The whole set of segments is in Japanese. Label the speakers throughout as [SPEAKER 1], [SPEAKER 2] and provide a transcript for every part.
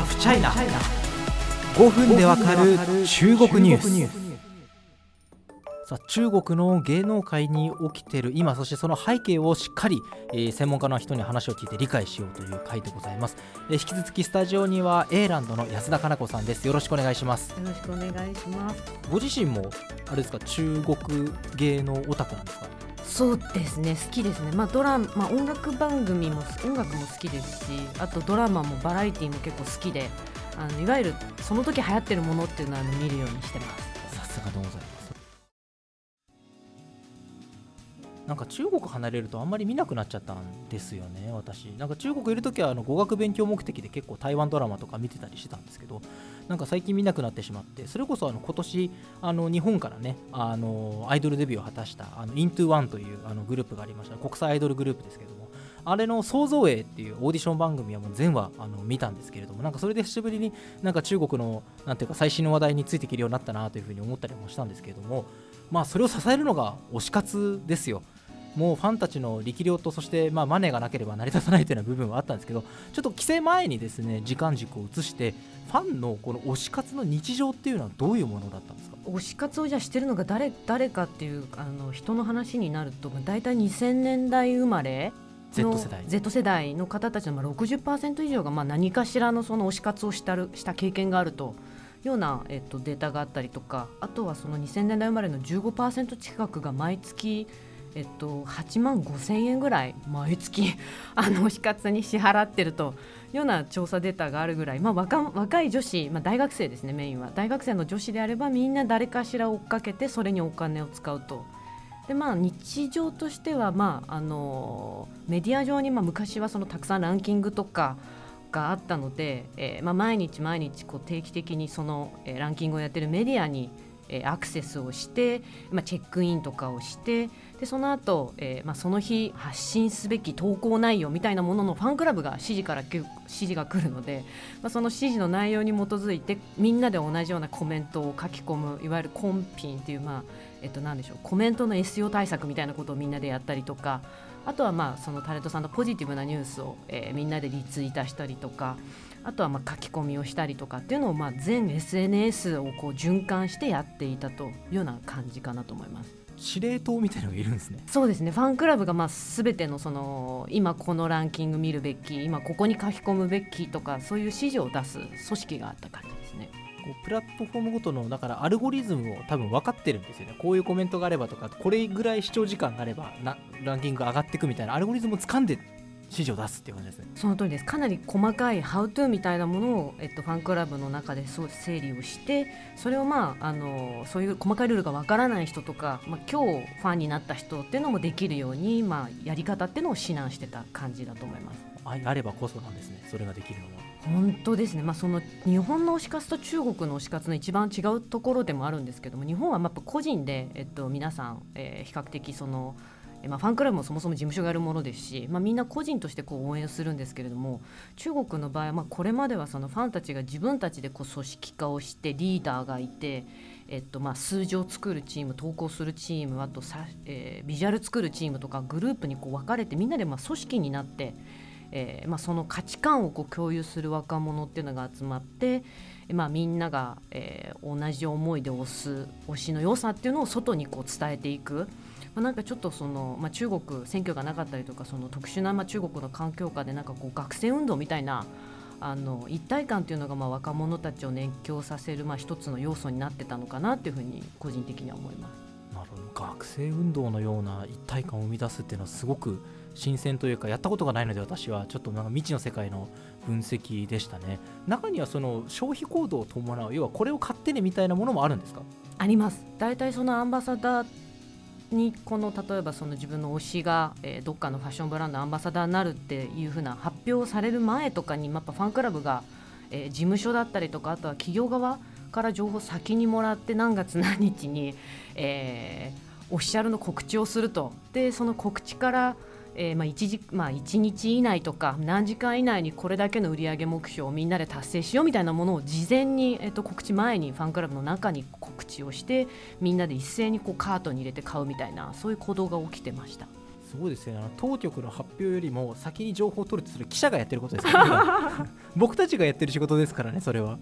[SPEAKER 1] ハフチャイナ5分でわかる中国ニュース。さあ中国の芸能界に起きている今そしてその背景をしっかり、えー、専門家の人に話を聞いて理解しようという回でございます、えー、引き続きスタジオには A ランドの安田かな子さんです。よろしくお願いします。
[SPEAKER 2] よろしくお願いします。
[SPEAKER 1] ご自身もあれですか中国芸能オタクなんですか？
[SPEAKER 2] そうですね好きですね、まあドラまあ、音楽番組も音楽も好きですしあとドラマもバラエティーも結構好きであのいわゆるその時流行ってるものっていうのは見るようにしてます。
[SPEAKER 1] さすがでございます。なんか中国離れるとあんまり見なくなっちゃったんですよね、私。なんか中国いるときはあの語学勉強目的で結構台湾ドラマとか見てたりしてたんですけど、なんか最近見なくなってしまって、それこそあの今年あの日本からね、あのアイドルデビューを果たしたあの Into というあのグループがありました、国際アイドルグループですけども、あれの創造営っていうオーディション番組はもう全話あの見たんですけれども、なんかそれで久しぶりになんか中国のなんていうか最新の話題についていけるようになったなというふうに思ったりもしたんですけれども、まあそれを支えるのが推し活ですよ。もうファンたちの力量とそしてまあマネーがなければ成り立たないというような部分はあったんですけどちょっと規制前にですね時間軸を移してファンのこの推し活の日常っていうのはどういうものだったんですか？
[SPEAKER 2] 推し活をじゃしてるのが誰誰かっていうあの人の話になると大体2000年代生まれ
[SPEAKER 1] Z 世代。
[SPEAKER 2] Z 世代の方たちの60%以上がまあ何かしらのその推し活をしたるした経験があるとような、えっと、データがあったりとかあとはその2000年代生まれの15%近くが毎月えっと、8万5千円ぐらい毎月 あの推し活に支払ってるというような調査データがあるぐらい、まあ、若若い女子、まあ、大学生ですねメインは大学生の女子であればみんな誰かしら追っかけてそれにお金を使うと。でまあ、日常としては、まあ、あのメディア上に、まあ、昔はそのたくさんランキングとかがあったので、えーまあ、毎日毎日こう定期的にその、えー、ランキングをやってるメディアにえアクセスをして、まあ、チェックインとかをしてでその後、えーまあその日発信すべき投稿内容みたいなもののファンクラブが指示から指示が来るので、まあ、その指示の内容に基づいてみんなで同じようなコメントを書き込むいわゆるコンピンっていう、まあえっと、なんでしょうコメントの SEO 対策みたいなことをみんなでやったりとかあとはまあそのタレントさんのポジティブなニュースを、えー、みんなでリツイートしたりとかあとはまあ書き込みをしたりとかっていうのをまあ全 SNS をこう循環してやっていたというような感じかなと思います。
[SPEAKER 1] 司令塔みたいなのがいるんですね。
[SPEAKER 2] そうですね。ファンクラブがまあ全てのその今このランキング見るべき今ここに書き込むべきとかそういう指示を出す組織があった感じですね。
[SPEAKER 1] こうプラットフォームごとのだからアルゴリズムを多分分かってるんですよね。こういうコメントがあればとかこれぐらい視聴時間があればなランキング上がっていくみたいなアルゴリズムを掴んで指示を出すっていう感じですね。
[SPEAKER 2] その通りです。かなり細かいハウトゥーみたいなものを、えっと、ファンクラブの中でそう整理をしてそれをまああのそういう細かいルールがわからない人とか、まあ、今日ファンになった人っていうのもできるように、まあ、やり方っていうのを指南してた感じだと思います。
[SPEAKER 1] あればこそなんですね。それができるのは。
[SPEAKER 2] 本当ですね、まあ、その日本の推し活と中国の推し活の一番違うところでもあるんですけども日本はまあ個人で、えっと、皆さん、えー、比較的そのまあ、ファンクラブもそもそも事務所がやるものですし、まあ、みんな個人としてこう応援するんですけれども中国の場合はまあこれまではそのファンたちが自分たちでこう組織化をしてリーダーがいて、えっと、まあ数字を作るチーム投稿するチームあとさ、えー、ビジュアル作るチームとかグループにこう分かれてみんなでまあ組織になって、えーまあ、その価値観をこう共有する若者っていうのが集まって。まあ、みんなが、えー、同じ思いで推す推しの良さっていうのを外にこう伝えていく。まあ、なんかちょっとその、まあ、中国選挙がなかったりとかその特殊な、まあ、中国の環境下でなんかこう学生運動みたいなあの一体感というのがまあ若者たちを熱狂させるまあ一つの要素になってたのかなというふうに個人的には思います。
[SPEAKER 1] なるほど学生運動のような一体感を生み出すっていうのはすごく新鮮というかやったことがないので私はちょっとなんか未知の世界の分析でしたね。中にはその消費行動を伴う要はこれを買ってねみたいなものもあるんですか？
[SPEAKER 2] あります。大体そのアンバサダーにこの例えばその自分の推しが、えー、どっかのファッションブランドアンバサダーになるっていうふうな発表される前とかにやっぱファンクラブが、えー、事務所だったりとかあとは企業側から情報先にもらって何月何日に、えー、オフィシャルの告知をすると。でその告知からえー、まあ 1, 時まあ、1日以内とか何時間以内にこれだけの売上目標をみんなで達成しようみたいなものを事前に、えー、と告知前にファンクラブの中に告知をしてみんなで一斉にこうカートに入れて買うみたいなそういう行動が起きてました。
[SPEAKER 1] そうですよね。当局の発表よりも先に情報を取るとする記者がやってることですからね。僕たちがやってる仕事ですからねそれは。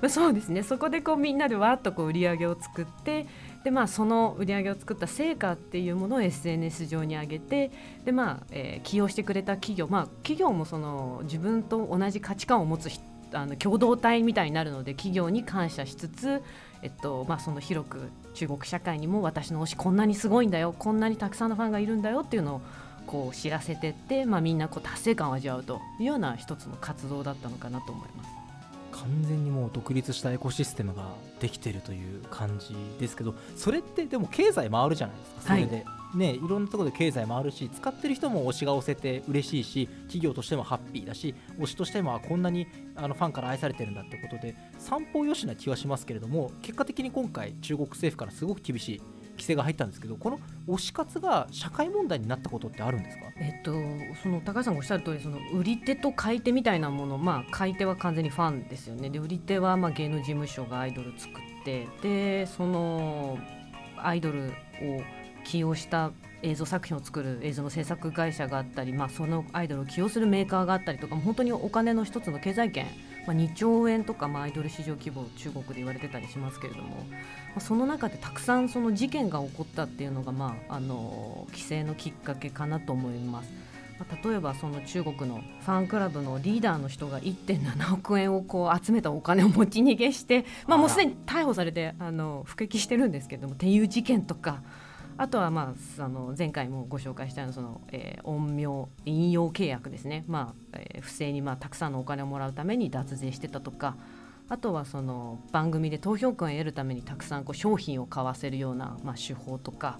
[SPEAKER 2] まあ、そうですね。そこでこうみんなでわっとこう売り上げを作ってで、まあ、その売り上げを作った成果っていうものを SNS 上に上げてで、まあえー起用してくれた企業、まあ、企業もその自分と同じ価値観を持つあの共同体みたいになるので企業に感謝しつつ、えっとまあ、その広く中国社会にも私の推しこんなにすごいんだよこんなにたくさんのファンがいるんだよっていうのをこう知らせてって、まあ、みんなこう達成感を味わうというような一つの活動だったのかなと思います。
[SPEAKER 1] 完全にもう独立したエコシステムができてるという感じですけどそれってでも経済回るじゃないですかそれで、ねいろんなところで経済回るし使ってる人も推しが押せて嬉しいし企業としてもハッピーだし推しとしてもあこんなにあのファンから愛されてるんだってことで散歩よしな気はしますけれども結果的に今回中国政府からすごく厳しい規制が入ったんですけどこの推し活が社会問題になったことってあるんですか？
[SPEAKER 2] えっと、その高橋さんがおっしゃる通りその売り手と買い手みたいなもの、まあ、買い手は完全にファンですよね。で売り手はまあ芸能事務所がアイドル作ってでそのアイドルを起用した映像作品を作る映像の制作会社があったり、まあ、そのアイドルを起用するメーカーがあったりとか本当にお金の一つの経済圏、まあ、2兆円とか、まあ、アイドル市場規模中国で言われてたりしますけれども、まあ、その中でたくさんその事件が起こったっていうのが、まあ、あの規制のきっかけかなと思います。まあ例えばその中国のファンクラブのリーダーの人が1.7億円をこう集めたお金を持ち逃げして、まあ、もうすでに逮捕されてあの服役してるんですけどもっていう事件とかあとは、まあ、あの前回もご紹介したその、えー陰陽引用契約ですね、まあえー不正に、まあ、たくさんのお金をもらうために脱税してたとかあとはその番組で投票権を得るためにたくさんこう商品を買わせるような、まあ、手法とか。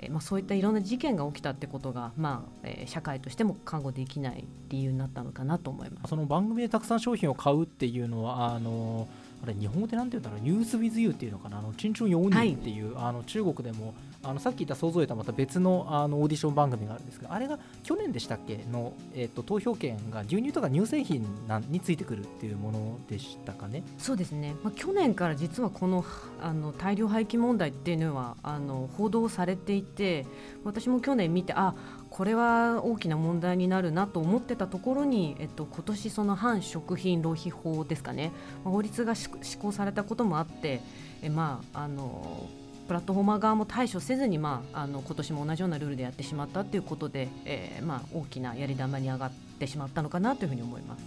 [SPEAKER 2] えーまあ、そういったいろんな事件が起きたってことが、まあえー社会としても看護できない理由になったのかなと思います。
[SPEAKER 1] その番組でたくさん商品を買うっていうのはあのあれ日本語でなんて言うんだろうニュースウィズユーっていうのかなあのチンチョンヨーニーっていう、あの中国でもあのさっき言った想像とはまた別のあのオーディション番組があるんですけどあれが去年でしたっけ？の、えっと投票権が牛乳とか乳製品なんについてくるっていうものでしたかね？
[SPEAKER 2] そうですね、まあ、去年から実はこのあの大量廃棄問題っていうのはあの報道されていて私も去年見てあこれは大きな問題になるなと思ってたところに、えっと、今年その反食品浪費法ですかね、法律が施施行されたこともあってえ、まあ、あのプラットフォーマー側も対処せずに、まあ、あの今年も同じようなルールでやってしまったということで、えーまあ、大きなやり玉に上がってしまったのかなというふうに思います。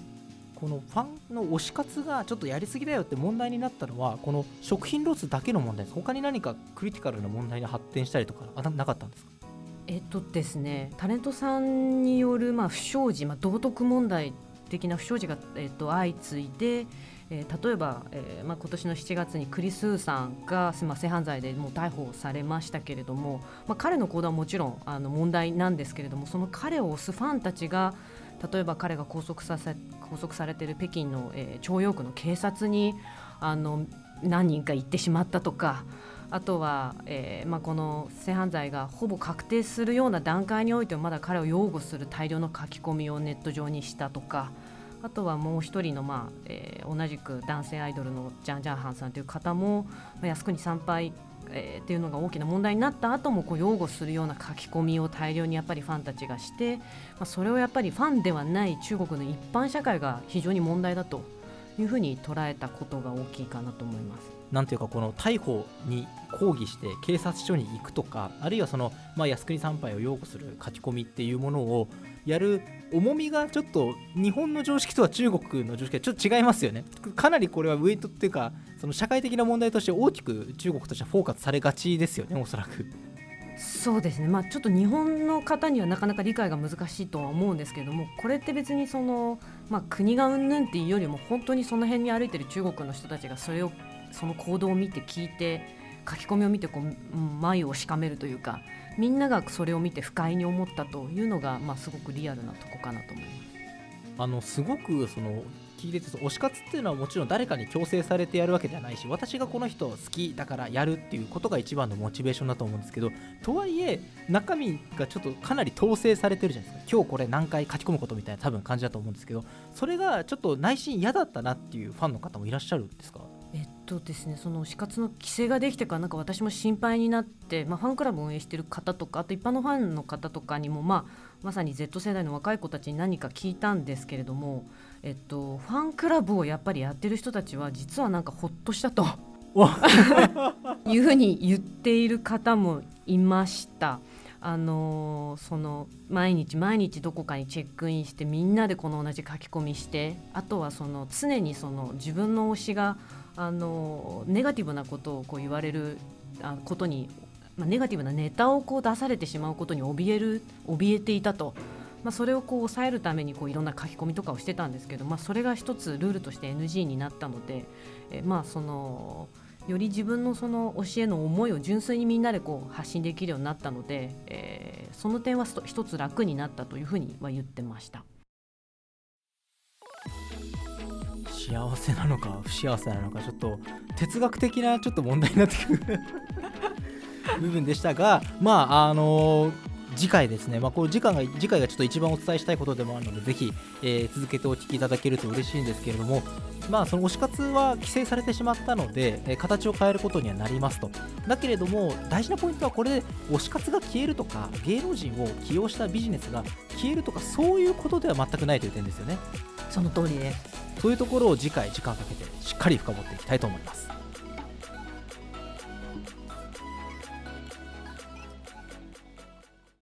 [SPEAKER 1] このファンの推し活がちょっとやりすぎだよって問題になったのはこの食品ロスだけの問題です他に何かクリティカルな問題に発展したりとかあななかったんですか？
[SPEAKER 2] えっとですね、タレントさんによる、まあ、不祥事、まあ、道徳問題的な不祥事が、えっと、相次いで、えー例えば、えーまあ、今年の7月にクリスーさんが、まあ、性犯罪でもう逮捕されましたけれども、まあ、彼の行動はもちろんあの問題なんですけれどもその彼を推すファンたちが例えば彼が拘束させ拘束されている北京の、えー徴用区の警察にあの何人か行ってしまったとか。あとは、えーまあ、この性犯罪がほぼ確定するような段階においてもまだ彼を擁護する大量の書き込みをネット上にしたとかあとはもう一人の、まあえー同じく男性アイドルのジャン・ジャンハンさんという方も、まあ、靖国参拝えーっていうのが大きな問題になった後もこう擁護するような書き込みを大量にやっぱりファンたちがして、まあ、それをやっぱりファンではない中国の一般社会が非常に問題だというふうに捉えたことが大きいかなと思います。
[SPEAKER 1] なんていうかこの逮捕に抗議して警察署に行くとかあるいはその、まあ、靖国参拝を擁護する書き込みっていうものをやる重みがちょっと日本の常識とは中国の常識がちょっと違いますよねかなりこれはウェイトっていうかその社会的な問題として大きく中国としてはフォーカスされがちですよねおそらく
[SPEAKER 2] そうですね、まあ、ちょっと日本の方にはなかなか理解が難しいとは思うんですけれどもこれって別にその、まあ、国がうんぬんっていうよりも本当にその辺に歩いてる中国の人たちがそれをその行動を見て聞いて書き込みを見てこう眉をしかめるというかみんながそれを見て不快に思ったというのが、まあ、すごくリアルなとこかなと思います。
[SPEAKER 1] あのすごくその聞いてて推し活っていうのはもちろん誰かに強制されてやるわけじゃないし私がこの人好きだからやるっていうことが一番のモチベーションだと思うんですけどとはいえ中身がちょっとかなり統制されてるじゃないですか。今日これ何回書き込むことみたいな。多分感じだと思うんですけどそれがちょっと内心嫌だったなっていうファンの方もいらっしゃるんですか？
[SPEAKER 2] えっとですね、その推し活の規制ができてからなんか私も心配になって、まあ、ファンクラブを運営している方とかあと一般のファンの方とかにも、まあ、まさに Z 世代の若い子たちに何か聞いたんですけれども、えっと、ファンクラブをやっぱりやってる人たちは実はなんかほっとしたと いうふうに言っている方もいました。あのーその毎日毎日どこかにチェックインしてみんなでこの同じ書き込みしてあとはその常にその自分の推しがあのネガティブなことをこう言われるあことに、まあ、ネガティブなネタをこう出されてしまうことに怯える怯えていたと、まあ、それをこう抑えるためにこういろんな書き込みとかをしてたんですけど、まあ、それが一つルールとして NG になったので、えまあそのより自分のその推しへの思いを純粋にみんなでこう発信できるようになったので、えーその点は一一つ楽になったというふうには言ってました。
[SPEAKER 1] 幸せなのか不幸せなのかちょっと哲学的なちょっと問題になってくる 部分でしたがまああの次回ですね、まあ、これ次回が次回がちょっと一番お伝えしたいことでもあるのでぜひ、えー続けてお聞きいただけると嬉しいんですけれどもまあその推し活は規制されてしまったので、えー形を変えることにはなりますと。だけれども大事なポイントはこれで推し活が消えるとか芸能人を起用したビジネスが消えるとかそういうことでは全くないという点ですよね。
[SPEAKER 2] その通りです。
[SPEAKER 1] そういうところを次回時間かけてしっかり深掘っていきたいと思います。